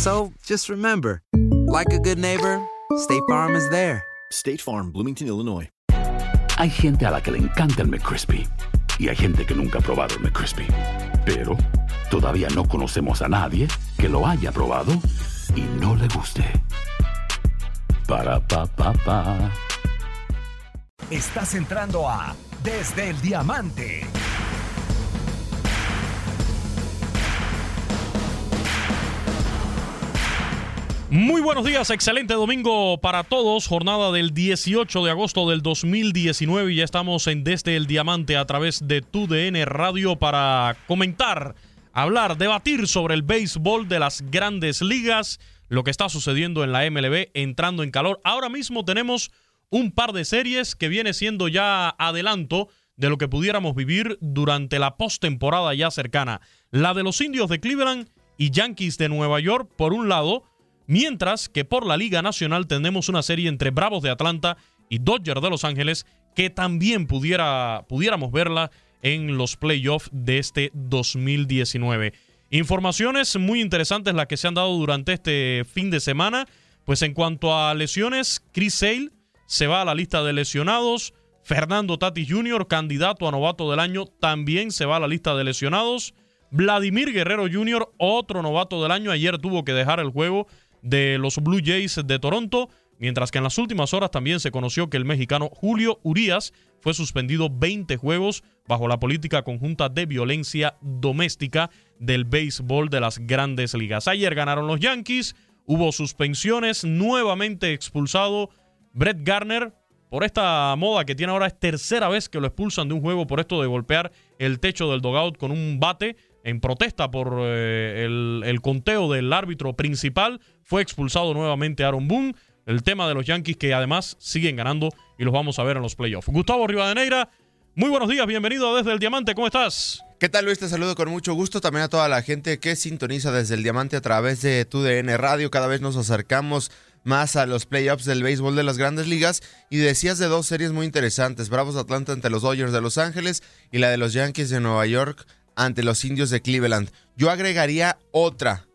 So just remember, like a good neighbor, State Farm is there. State Farm, Bloomington, Illinois. Hay gente a la que le encanta el McCrispy y hay gente que nunca ha probado el McCrispy. Pero todavía no conocemos a nadie que lo haya probado y no le guste. Para pa pa pa. Estás entrando a Desde el Diamante. Muy buenos días, excelente domingo para todos. Jornada del 18 de agosto del 2019 y ya estamos en Desde el Diamante a través de TUDN Radio para comentar, hablar, debatir sobre el béisbol de las grandes ligas, lo que está sucediendo en la MLB, entrando en calor. Ahora mismo tenemos un par de series que viene siendo ya adelanto de lo que pudiéramos vivir durante la postemporada ya cercana. La de los indios de Cleveland y Yankees de Nueva York, por un lado, Mientras que por la Liga Nacional tenemos una serie entre Bravos de Atlanta y Dodgers de Los Ángeles que también pudiera, pudiéramos verla en los playoffs de este 2019. Informaciones muy interesantes las que se han dado durante este fin de semana. Pues en cuanto a lesiones, Chris Sale se va a la lista de lesionados. Fernando Tatis Jr., candidato a novato del año, también se va a la lista de lesionados. Vladimir Guerrero Jr., otro novato del año, ayer tuvo que dejar el juego de los Blue Jays de Toronto, mientras que en las últimas horas también se conoció que el mexicano Julio Urias fue suspendido 20 juegos bajo la política conjunta de violencia doméstica del béisbol de las grandes ligas. Ayer ganaron los Yankees, hubo suspensiones, nuevamente expulsado Brett Garner por esta moda que tiene ahora, es tercera vez que lo expulsan de un juego por esto de golpear el techo del dogout con un bate en protesta por eh, el, el, conteo del árbitro principal. Fue expulsado nuevamente Aaron Boone. El tema de los Yankees que además siguen ganando y los vamos a ver en los playoffs. Gustavo Rivadeneira, muy buenos días, bienvenido desde el Diamante, ¿cómo estás? ¿Qué tal Luis? Te saludo con mucho gusto también a toda la gente que sintoniza desde el Diamante a través de TUDN Radio. Cada vez nos acercamos más a los playoffs del béisbol de las grandes ligas y decías de dos series muy interesantes, Bravos Atlanta ante los Dodgers de Los Ángeles y la de los Yankees de Nueva York ante los indios de Cleveland. Yo agregaría otra.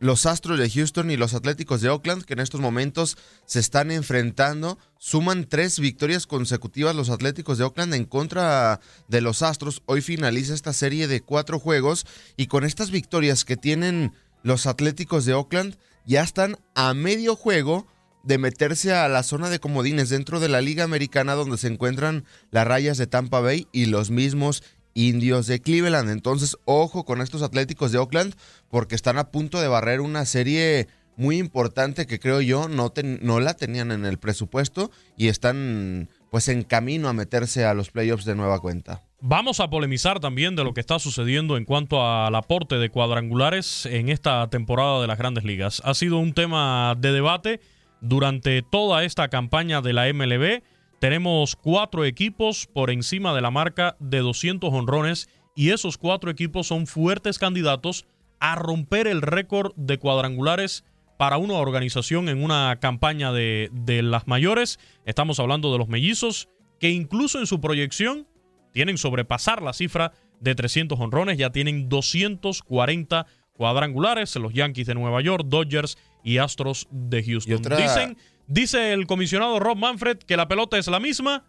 Los Astros de Houston y los Atléticos de Oakland, que en estos momentos se están enfrentando, suman tres victorias consecutivas los Atléticos de Oakland en contra de los Astros. Hoy finaliza esta serie de cuatro juegos y con estas victorias que tienen los Atléticos de Oakland, ya están a medio juego de meterse a la zona de comodines dentro de la Liga Americana donde se encuentran las rayas de Tampa Bay y los mismos indios de Cleveland. Entonces, ojo con estos Atléticos de Oakland porque están a punto de barrer una serie muy importante que creo yo no, no la tenían en el presupuesto y están pues en camino a meterse a los playoffs de nueva cuenta. Vamos a polemizar también de lo que está sucediendo en cuanto al aporte de cuadrangulares en esta temporada de las grandes ligas. Ha sido un tema de debate durante toda esta campaña de la MLB. Tenemos cuatro equipos por encima de la marca de 200 honrones y esos cuatro equipos son fuertes candidatos a romper el récord de cuadrangulares para una organización en una campaña de, de las mayores. Estamos hablando de los mellizos, que incluso en su proyección tienen sobrepasar la cifra de 300 honrones, ya tienen 240 cuadrangulares, los Yankees de Nueva York, Dodgers y Astros de Houston. Dicen, dice el comisionado Rob Manfred que la pelota es la misma,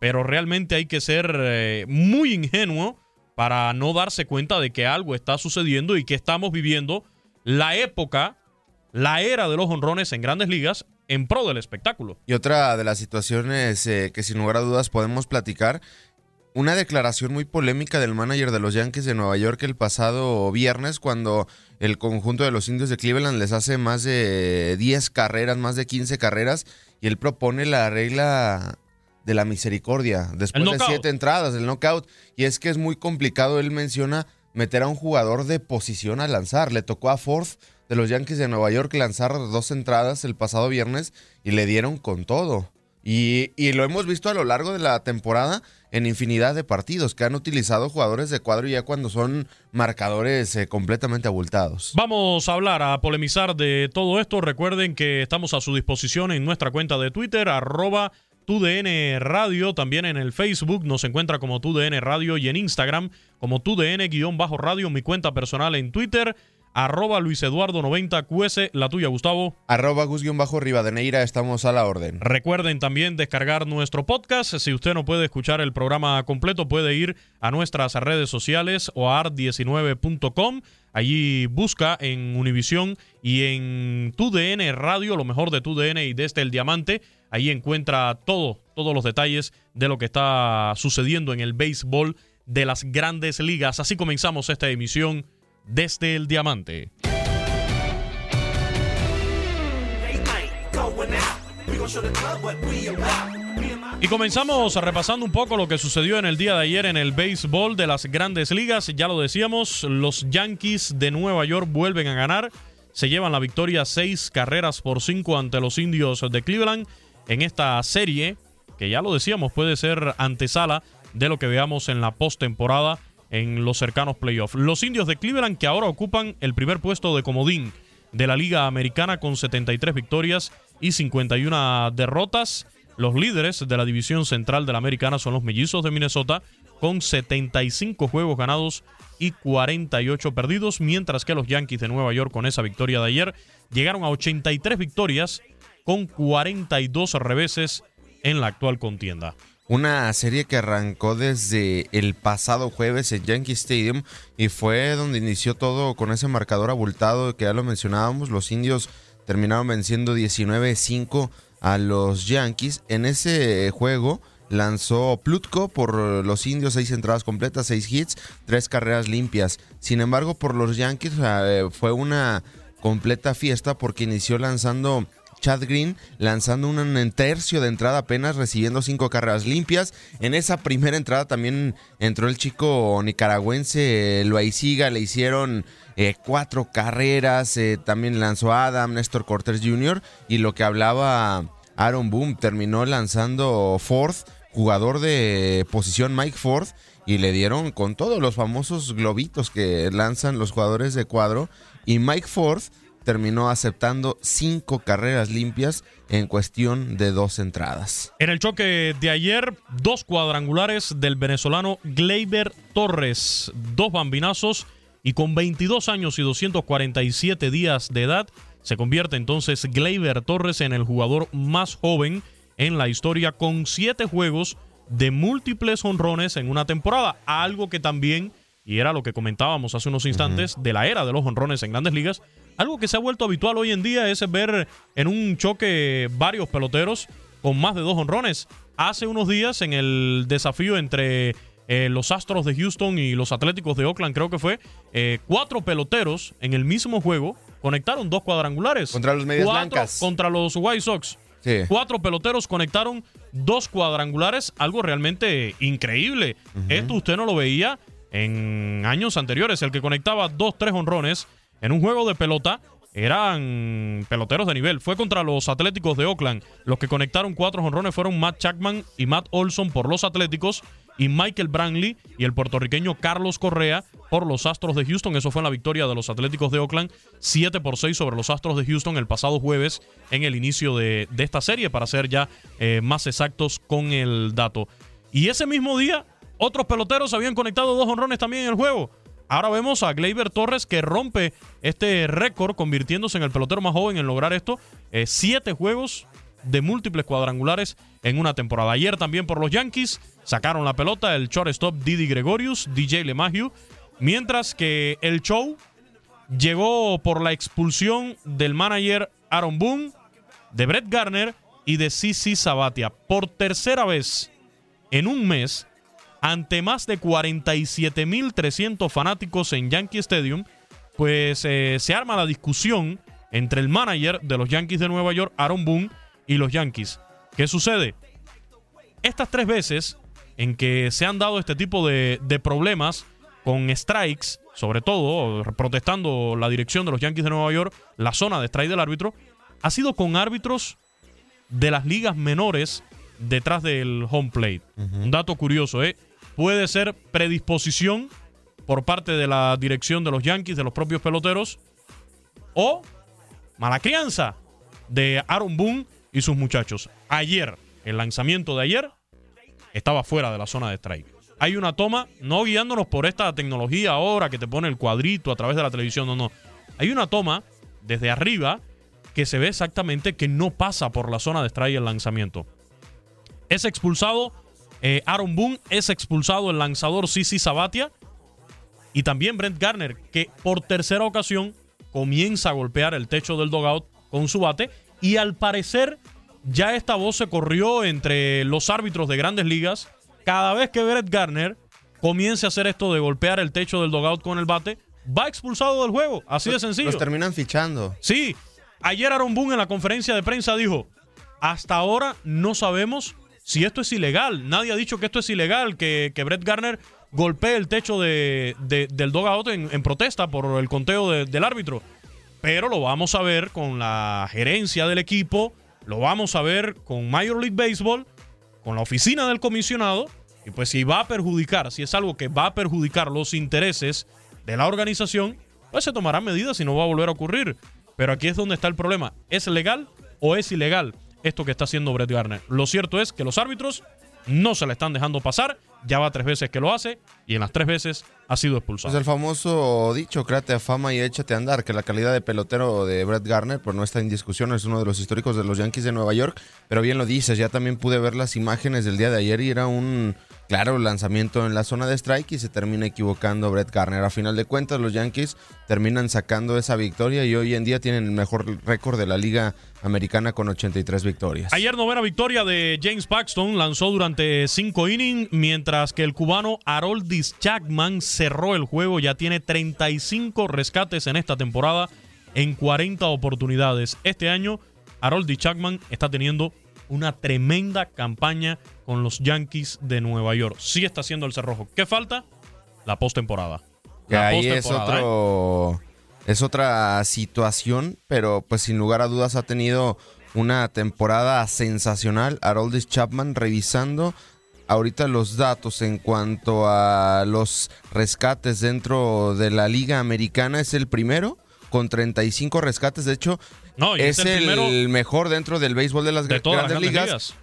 pero realmente hay que ser eh, muy ingenuo para no darse cuenta de que algo está sucediendo y que estamos viviendo la época, la era de los honrones en grandes ligas en pro del espectáculo. Y otra de las situaciones eh, que sin lugar a dudas podemos platicar una declaración muy polémica del manager de los Yankees de Nueva York el pasado viernes cuando el conjunto de los indios de Cleveland les hace más de 10 carreras, más de 15 carreras y él propone la regla de la misericordia después de siete entradas, el knockout. Y es que es muy complicado, él menciona meter a un jugador de posición a lanzar. Le tocó a Forth de los Yankees de Nueva York lanzar dos entradas el pasado viernes y le dieron con todo. Y, y, lo hemos visto a lo largo de la temporada en infinidad de partidos que han utilizado jugadores de cuadro ya cuando son marcadores eh, completamente abultados. Vamos a hablar, a polemizar de todo esto. Recuerden que estamos a su disposición en nuestra cuenta de Twitter, arroba TUDN Radio, también en el Facebook nos encuentra como TUDN Radio y en Instagram como TUDN-radio, mi cuenta personal en Twitter arroba Luis Eduardo 90 QS, la tuya Gustavo. Arroba Gus-Rivadeneira, estamos a la orden. Recuerden también descargar nuestro podcast. Si usted no puede escuchar el programa completo, puede ir a nuestras redes sociales o a art19.com. Allí busca en Univisión y en TUDN Radio, lo mejor de TUDN y desde el Diamante. Ahí encuentra todo, todos los detalles de lo que está sucediendo en el béisbol de las grandes ligas. Así comenzamos esta emisión desde el diamante. Y comenzamos repasando un poco lo que sucedió en el día de ayer en el béisbol de las grandes ligas. Ya lo decíamos, los Yankees de Nueva York vuelven a ganar. Se llevan la victoria seis carreras por cinco ante los indios de Cleveland en esta serie, que ya lo decíamos, puede ser antesala de lo que veamos en la postemporada en los cercanos playoffs. Los indios de Cleveland que ahora ocupan el primer puesto de comodín de la Liga Americana con 73 victorias y 51 derrotas. Los líderes de la división central de la Americana son los Mellizos de Minnesota con 75 juegos ganados y 48 perdidos, mientras que los Yankees de Nueva York con esa victoria de ayer llegaron a 83 victorias con 42 reveses en la actual contienda. Una serie que arrancó desde el pasado jueves en Yankee Stadium y fue donde inició todo con ese marcador abultado que ya lo mencionábamos. Los indios terminaron venciendo 19-5 a los Yankees. En ese juego lanzó Plutko por los indios, seis entradas completas, seis hits, tres carreras limpias. Sin embargo, por los Yankees fue una completa fiesta porque inició lanzando Chad Green lanzando un tercio de entrada apenas, recibiendo cinco carreras limpias. En esa primera entrada también entró el chico nicaragüense Loaiziga, le hicieron eh, cuatro carreras, eh, también lanzó Adam, Néstor Cortez Jr. y lo que hablaba Aaron Boom, terminó lanzando Ford, jugador de posición Mike Ford, y le dieron con todos los famosos globitos que lanzan los jugadores de cuadro. Y Mike Ford terminó aceptando cinco carreras limpias en cuestión de dos entradas. En el choque de ayer, dos cuadrangulares del venezolano Gleyber Torres, dos bambinazos y con 22 años y 247 días de edad, se convierte entonces Gleyber Torres en el jugador más joven en la historia con siete juegos de múltiples honrones en una temporada, algo que también, y era lo que comentábamos hace unos instantes, de la era de los honrones en grandes ligas, algo que se ha vuelto habitual hoy en día es ver en un choque varios peloteros con más de dos honrones. Hace unos días en el desafío entre eh, los Astros de Houston y los Atléticos de Oakland, creo que fue, eh, cuatro peloteros en el mismo juego conectaron dos cuadrangulares. Contra los Medias Blancas. Contra los White Sox. Cuatro peloteros conectaron dos cuadrangulares, algo realmente increíble. Esto usted no lo veía en años anteriores. El que conectaba dos, tres honrones en un juego de pelota eran peloteros de nivel. Fue contra los Atléticos de Oakland. Los que conectaron cuatro jonrones fueron Matt Chapman y Matt Olson por los Atléticos y Michael Brantley y el puertorriqueño Carlos Correa por los Astros de Houston. Eso fue en la victoria de los Atléticos de Oakland, 7 por 6 sobre los Astros de Houston el pasado jueves en el inicio de, esta serie, para ser ya eh, más exactos con el dato. Y ese mismo día, otros peloteros habían conectado dos honrones también en el juego. Ahora vemos a Gleyber Torres que rompe este récord, convirtiéndose en el pelotero más joven en lograr esto. Eh, siete juegos de múltiples cuadrangulares en una temporada. Ayer también por los Yankees sacaron la pelota el shortstop Didi Gregorius, DJ LeMahieu, mientras que el show llegó por la expulsión del manager Aaron Boone, de Brett Garner y de CC Sabatia. Por tercera vez en un mes, ante más de 47.300 fanáticos en Yankee Stadium, pues eh, se arma la discusión entre el manager de los Yankees de Nueva York, Aaron Boone, y los Yankees. ¿Qué sucede? Estas tres veces en que se han dado este tipo de, de problemas con strikes, sobre todo protestando la dirección de los Yankees de Nueva York, la zona de strike del árbitro, ha sido con árbitros de las ligas menores detrás del home plate. Un dato curioso, ¿eh? Puede ser predisposición por parte de la dirección de los Yankees, de los propios peloteros, o mala crianza de Aaron Boone y sus muchachos. Ayer, el lanzamiento de ayer, estaba fuera de la zona de strike. Hay una toma, no guiándonos por esta tecnología ahora que te pone el cuadrito a través de la televisión, no, no. Hay una toma desde arriba que se ve exactamente que no pasa por la zona de strike el lanzamiento. Es expulsado eh, Aaron Boone, es expulsado el lanzador Sisi Sabatia y también Brent Garner, que por tercera ocasión comienza a golpear el techo del dogout con su bate y al parecer ya esta voz se corrió entre los árbitros de grandes ligas. Cada vez que Brett Garner comience a hacer esto de golpear el techo del dogout con el bate, va expulsado del juego. Así de sencillo. Los terminan fichando. Sí. Ayer Aaron Boone en la conferencia de prensa dijo, hasta ahora no sabemos si esto es ilegal. Nadie ha dicho que esto es ilegal, que, que Brett Garner golpee el techo de, del dogout en, en, protesta por el conteo del árbitro. Pero lo vamos a ver con la gerencia del equipo, lo vamos a ver con Major League Baseball, con la oficina del comisionado. Y pues si va a perjudicar, si es algo que va a perjudicar los intereses de la organización, pues se tomarán medidas y no va a volver a ocurrir. Pero aquí es donde está el problema. ¿Es legal o es ilegal esto que está haciendo Brett Garner? Lo cierto es que los árbitros no se le están dejando pasar. Ya va tres veces que lo hace y en las tres veces ha sido expulsado. Pues el famoso dicho, créate a fama y échate a andar, que la calidad de pelotero de Brett Garner pues no está en discusión, es uno de los históricos de los Yankees de Nueva York, pero bien lo dices, ya también pude ver las imágenes del día de ayer y era un claro lanzamiento en la zona de strike y se termina equivocando Brett Garner. A final de cuentas los Yankees terminan sacando esa victoria y hoy en día tienen el mejor récord de la liga americana con 83 victorias. Ayer novena victoria de James Paxton, lanzó durante cinco innings, mientras que el cubano Haroldis Chapman cerró el juego, ya tiene 35 rescates en esta temporada en 40 oportunidades. Este año Haroldis Chapman está teniendo una tremenda campaña con los Yankees de Nueva York. Sí está haciendo el cerrojo. ¿Qué falta? La postemporada. La ahí es otro... ¿eh? Es otra situación, pero pues sin lugar a dudas ha tenido una temporada sensacional. Haroldis Chapman revisando ahorita los datos en cuanto a los rescates dentro de la liga americana es el primero con 35 rescates. De hecho, no, es, el, el mejor dentro del béisbol de las, de grandes, las ligas. ligas.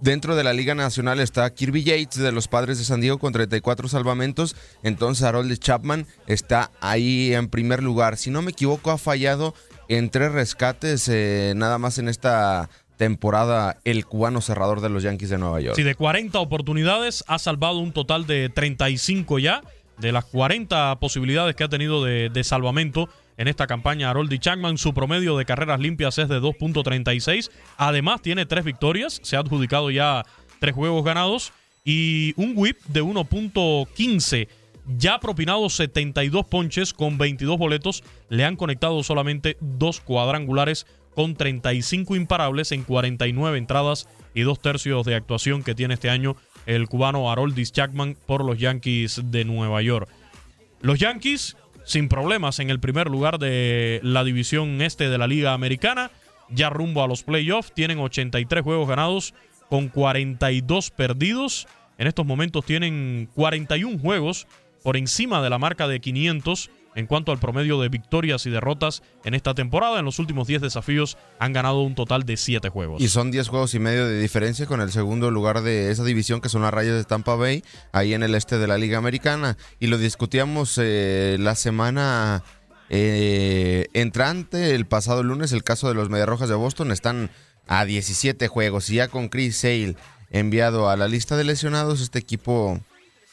Dentro de la Liga Nacional está Kirby Yates de los Padres de San Diego con 34 salvamentos. Entonces Harold Chapman está ahí en primer lugar. Si no me equivoco, ha fallado en tres rescates eh, nada más en esta temporada el cubano cerrador de los Yankees de Nueva York. Sí, de 40 oportunidades ha salvado un total de 35 ya. De las 40 posibilidades que ha tenido de, de salvamento en esta campaña, Harold Chapman, su promedio de carreras limpias es de 2.36. Además, tiene tres victorias. Se ha adjudicado ya tres juegos ganados. Y un whip de 1.15. Ya propinado 72 ponches con 22 boletos. Le han conectado solamente dos cuadrangulares con 35 imparables en 49 entradas y dos tercios de actuación que tiene este año el cubano Haroldis Chapman por los Yankees de Nueva York. Los Yankees sin problemas en el primer lugar de la división este de la Liga Americana, ya rumbo a los playoffs, tienen 83 juegos ganados con 42 perdidos. En estos momentos tienen 41 juegos por encima de la marca de 500 en cuanto al promedio de victorias y derrotas en esta temporada. En los últimos 10 desafíos han ganado un total de 7 juegos. Y son 10 juegos y medio de diferencia con el segundo lugar de esa división, que son las Rayas de Tampa Bay, ahí en el este de la Liga Americana. Y lo discutíamos eh, la semana eh, entrante, el pasado lunes, el caso de los Mediarrojas de Boston. Están a 17 juegos y ya con Chris Sale enviado a la lista de lesionados, este equipo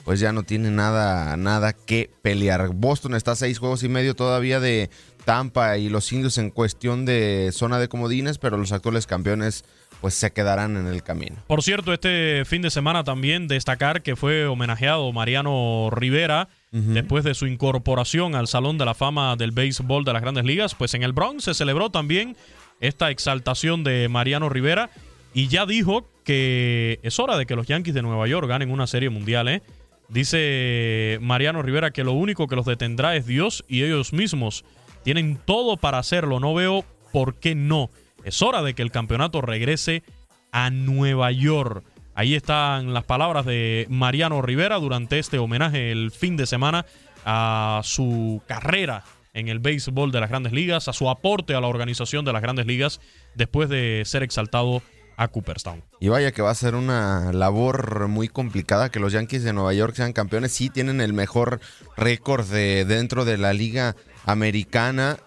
pues ya no tiene nada, nada que pelear. Boston está a seis juegos y medio todavía de Tampa y los indios en cuestión de zona de comodines, pero los actuales campeones pues se quedarán en el camino. Por cierto, este fin de semana también destacar que fue homenajeado Mariano Rivera después de su incorporación al Salón de la Fama del Béisbol de las Grandes Ligas, pues en el Bronx se celebró también esta exaltación de Mariano Rivera y ya dijo que es hora de que los Yankees de Nueva York ganen una serie mundial, ¿eh? Dice Mariano Rivera que lo único que los detendrá es Dios y ellos mismos. Tienen todo para hacerlo. No veo por qué no. Es hora de que el campeonato regrese a Nueva York. Ahí están las palabras de Mariano Rivera durante este homenaje el fin de semana a su carrera en el béisbol de las grandes ligas, a su aporte a la organización de las grandes ligas después de ser exaltado a Cooperstown. Y vaya que va a ser una labor muy complicada que los Yankees de Nueva York sean campeones. Sí tienen el mejor récord de, dentro de la liga americana.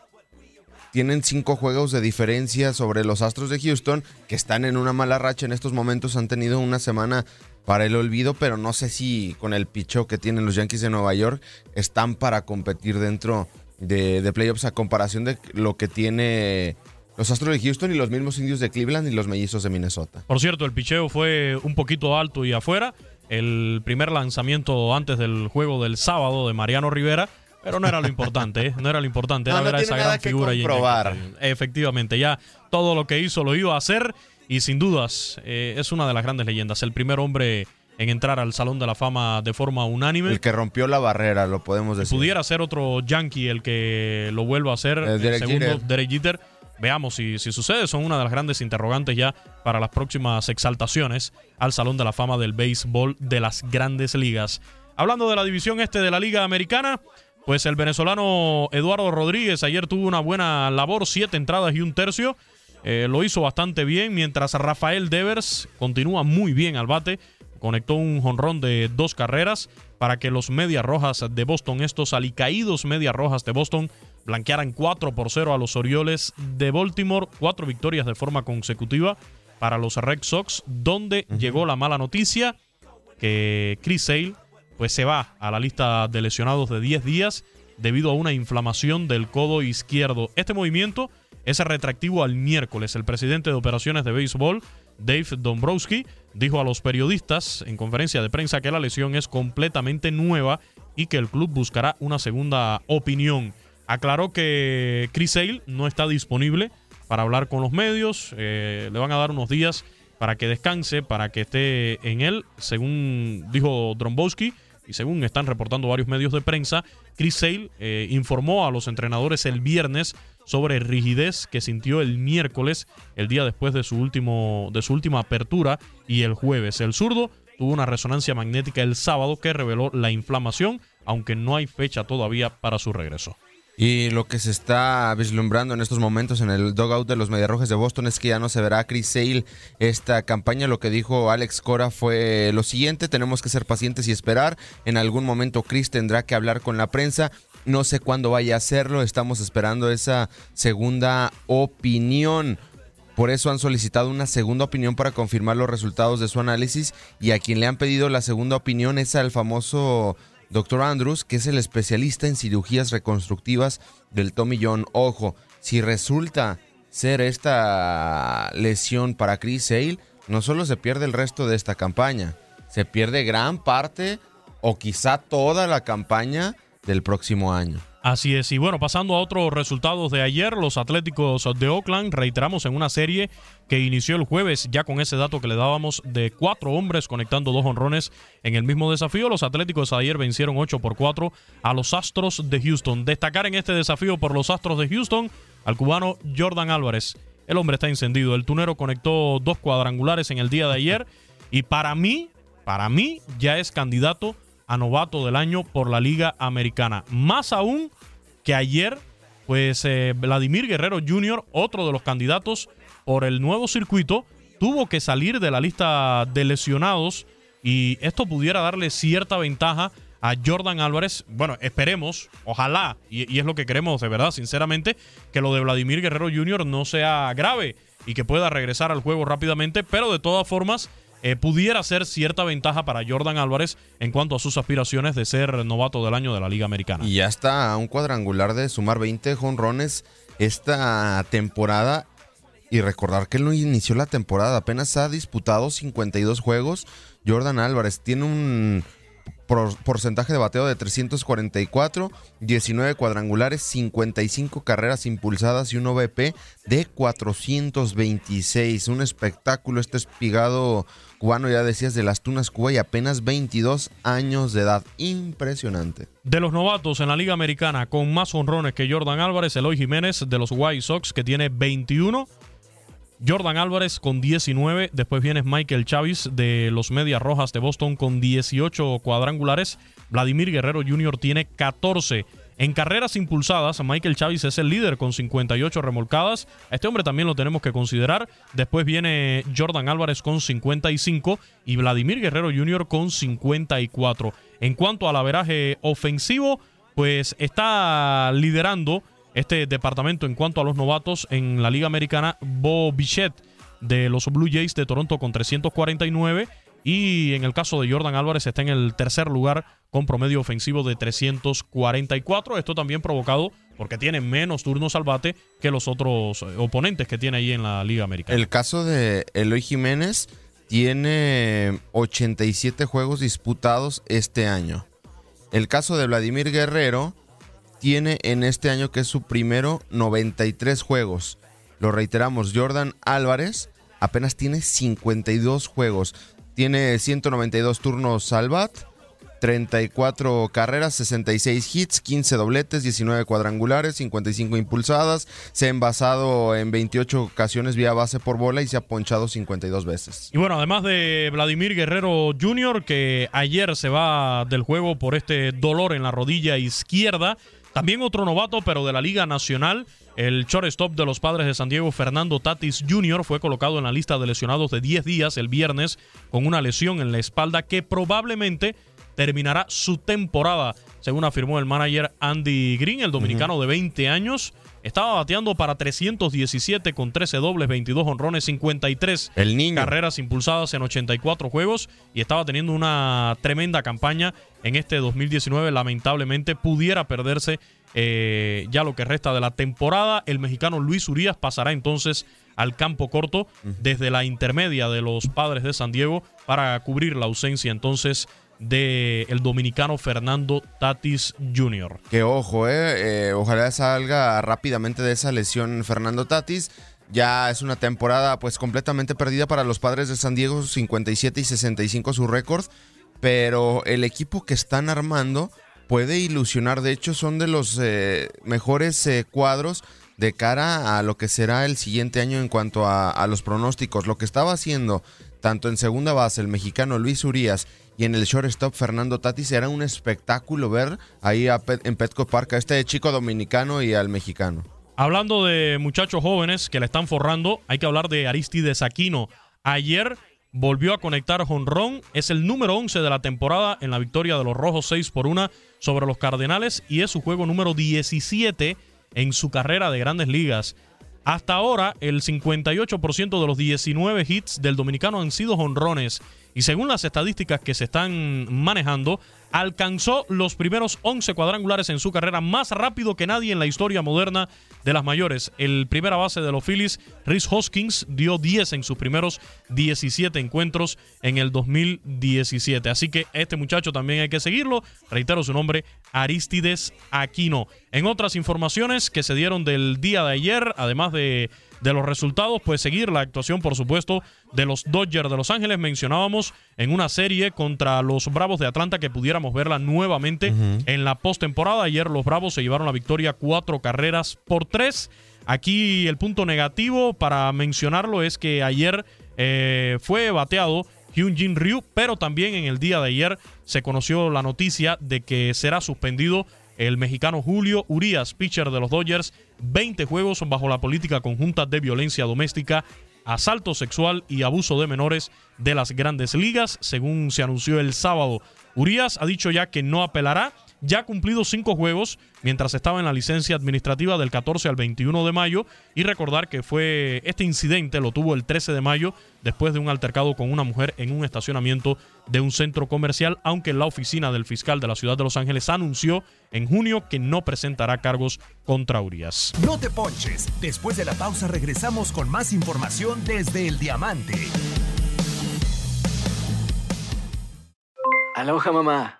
Tienen cinco juegos de diferencia sobre los Astros de Houston, que están en una mala racha en estos momentos. Han tenido una semana para el olvido, pero no sé si con el picho que tienen los Yankees de Nueva York están para competir dentro de, de playoffs a comparación de lo que tiene los Astros de Houston y los mismos indios de Cleveland y los mellizos de Minnesota. Por cierto, el picheo fue un poquito alto y afuera. El primer lanzamiento antes del juego del sábado de Mariano Rivera. Pero no era lo importante, ¿eh? no era lo importante, era ver a esa gran figura. Y Efectivamente, ya todo lo que hizo lo iba a hacer y sin dudas eh, es una de las grandes leyendas. El primer hombre en entrar al Salón de la Fama de forma unánime. El que rompió la barrera, lo podemos decir. pudiera ser otro Yankee el que lo vuelva a hacer, el, segundo Derek Jeter Veamos si, si, sucede. Son una de las grandes interrogantes ya para las próximas exaltaciones al Salón de la Fama del Béisbol de las Grandes Ligas. Hablando de la división este de la Liga Americana, pues el venezolano Eduardo Rodríguez ayer tuvo una buena labor, siete entradas y un tercio. Eh, lo hizo bastante bien, mientras Rafael Devers continúa muy bien al bate. Conectó un jonrón de dos carreras para que los Medias Rojas de Boston, estos alicaídos Medias Rojas de Boston, blanquearan 4 por 0 a los Orioles de Baltimore. Cuatro victorias de forma consecutiva para los Red Sox, donde llegó la mala noticia que Chris Sale pues se va a la lista de lesionados de 10 días debido a una inflamación del codo izquierdo. Este movimiento es retractivo al miércoles. El presidente de operaciones de béisbol, Dave Dombrowski, dijo a los periodistas en conferencia de prensa que la lesión es completamente nueva y que el club buscará una segunda opinión. Aclaró que Chris Sale no está disponible para hablar con los medios. Eh, le van a dar unos días para que descanse, para que esté en él, según dijo Drombowski y según están reportando varios medios de prensa. Chris Sale eh, informó a los entrenadores el viernes sobre rigidez que sintió el miércoles, el día después de su, último, de su última apertura, y el jueves. El zurdo tuvo una resonancia magnética el sábado que reveló la inflamación, aunque no hay fecha todavía para su regreso. Y lo que se está vislumbrando en estos momentos en el dogout de los Mediarrojas de Boston es que ya no se verá Chris Sale esta campaña. Lo que dijo Alex Cora fue lo siguiente: tenemos que ser pacientes y esperar. En algún momento Chris tendrá que hablar con la prensa. No sé cuándo vaya a hacerlo. Estamos esperando esa segunda opinión. Por eso han solicitado una segunda opinión para confirmar los resultados de su análisis. Y a quien le han pedido la segunda opinión es al famoso Doctor Andrews, que es el especialista en cirugías reconstructivas del Tommy John. Ojo, si resulta ser esta lesión para Chris Sale, no solo se pierde el resto de esta campaña, se pierde gran parte o quizá toda la campaña del próximo año. Así es, y bueno, pasando a otros resultados de ayer, los Atléticos de Oakland, reiteramos en una serie que inició el jueves, ya con ese dato que le dábamos de cuatro hombres conectando dos honrones en el mismo desafío, los Atléticos ayer vencieron 8 por 4 a los Astros de Houston. Destacar en este desafío por los Astros de Houston al cubano Jordan Álvarez. El hombre está encendido, el tunero conectó dos cuadrangulares en el día de ayer y para mí, para mí ya es candidato novato del año por la Liga Americana. Más aún que ayer, pues eh, Vladimir Guerrero Jr., otro de los candidatos por el nuevo circuito, tuvo que salir de la lista de lesionados y esto pudiera darle cierta ventaja a Jordan Álvarez. Bueno, esperemos, ojalá, y, es lo que queremos de verdad, sinceramente, que lo de Vladimir Guerrero Jr. no sea grave y que pueda regresar al juego rápidamente, pero de todas formas eh, pudiera ser cierta ventaja para Jordan Álvarez en cuanto a sus aspiraciones de ser novato del año de la Liga Americana. Y ya está a un cuadrangular de sumar 20 jonrones esta temporada. Y recordar que él no inició la temporada, apenas ha disputado 52 juegos. Jordan Álvarez tiene un porcentaje de bateo de 344, 19 cuadrangulares, 55 carreras impulsadas y un OVP de 426. Un espectáculo este espigado cubano, ya decías, de las Tunas Cuba y apenas 22 años de edad. Impresionante. De los novatos en la Liga Americana con más honrones que Jordan Álvarez, Eloy Jiménez de los White Sox que tiene 21. Jordan Álvarez con 19. Después viene Michael Chávez de los Medias Rojas de Boston con 18 cuadrangulares. Vladimir Guerrero Jr. tiene 14. En carreras impulsadas, Michael Chávez es el líder con 58 remolcadas. este hombre también lo tenemos que considerar. Después viene Jordan Álvarez con 55 y Vladimir Guerrero Jr. con 54. En cuanto al averaje ofensivo, pues está liderando este departamento en cuanto a los novatos en la Liga Americana, Bo Bichette de los Blue Jays de Toronto con 349 y en el caso de Jordan Álvarez está en el tercer lugar con promedio ofensivo de 344. Esto también provocado porque tiene menos turnos al bate que los otros eh, oponentes que tiene ahí en la Liga Americana. El caso de Eloy Jiménez tiene 87 juegos disputados este año. El caso de Vladimir Guerrero tiene en este año que es su primero 93 juegos. Lo reiteramos, Jordan Álvarez apenas tiene 52 juegos. Tiene 192 turnos al bat, 34 carreras, 66 hits, 15 dobletes, 19 cuadrangulares, 55 impulsadas. Se ha envasado en 28 ocasiones vía base por bola y se ha ponchado 52 veces. Y bueno, además de Vladimir Guerrero Jr., que ayer se va del juego por este dolor en la rodilla izquierda. También otro novato, pero de la Liga Nacional, el shortstop de los padres de San Diego, Fernando Tatis Jr., fue colocado en la lista de lesionados de 10 días el viernes con una lesión en la espalda que probablemente terminará su temporada, según afirmó el manager Andy Green, el dominicano de 20 años. Estaba bateando para 317 con 13 dobles, 22 honrones, 53 carreras impulsadas en 84 juegos y estaba teniendo una tremenda campaña en este 2019. Lamentablemente pudiera perderse eh, ya lo que resta de la temporada. El mexicano Luis Urias pasará entonces al campo corto desde la intermedia de los padres de San Diego para cubrir la ausencia entonces del el dominicano Fernando Tatis Jr. Que ojo, eh, eh, ojalá salga rápidamente de esa lesión Fernando Tatis. Ya es una temporada pues completamente perdida para los padres de San Diego, 57 y 65 su récord, pero el equipo que están armando puede ilusionar, de hecho son de los eh, mejores eh, cuadros de cara a lo que será el siguiente año en cuanto a los pronósticos. Lo que estaba haciendo tanto en segunda base el mexicano Luis Urias y en el shortstop Fernando Tatis era un espectáculo ver ahí en Petco Park a este chico dominicano y al mexicano. Hablando de muchachos jóvenes que le están forrando, hay que hablar de Aristides Aquino. Ayer volvió a conectar jonrón, es el número 11 de la temporada en la victoria de los Rojos 6 por 1 sobre los Cardenales y es su juego número 17 en su carrera de grandes ligas. Hasta ahora, el 58% de los 19 hits del dominicano han sido jonrones y según las estadísticas que se están manejando, alcanzó los primeros 11 cuadrangulares en su carrera más rápido que nadie en la historia moderna de las mayores. El primera base de los Phillies, Rhys Hoskins, dio 10 en sus primeros 17 encuentros en el 2017. Así que este muchacho también hay que seguirlo. Reitero su nombre, Aristides Aquino. En otras informaciones que se dieron del día de ayer, además de de los resultados, pues seguir la actuación, por supuesto, de los Dodgers de Los Ángeles. Mencionábamos en una serie contra los Bravos de Atlanta que pudiéramos verla nuevamente en la postemporada. Ayer los Bravos se llevaron la victoria cuatro carreras por tres. Aquí el punto negativo para mencionarlo es que ayer eh, fue bateado Hyunjin Ryu, pero también en el día de ayer se conoció la noticia de que será suspendido el mexicano Julio Urias, pitcher de los Dodgers, 20 juegos bajo la política conjunta de violencia doméstica, asalto sexual y abuso de menores de las grandes ligas, según se anunció el sábado. Urias ha dicho ya que no apelará ya ha cumplido cinco juegos mientras estaba en la licencia administrativa del 14 al 21 de mayo y recordar que fue este incidente lo tuvo el 13 de mayo después de un altercado con una mujer en un estacionamiento de un centro comercial, aunque la oficina del fiscal de la ciudad de Los Ángeles anunció en junio que no presentará cargos contra Urias. No te ponches, después de la pausa regresamos con más información desde el Diamante. Aloha mamá.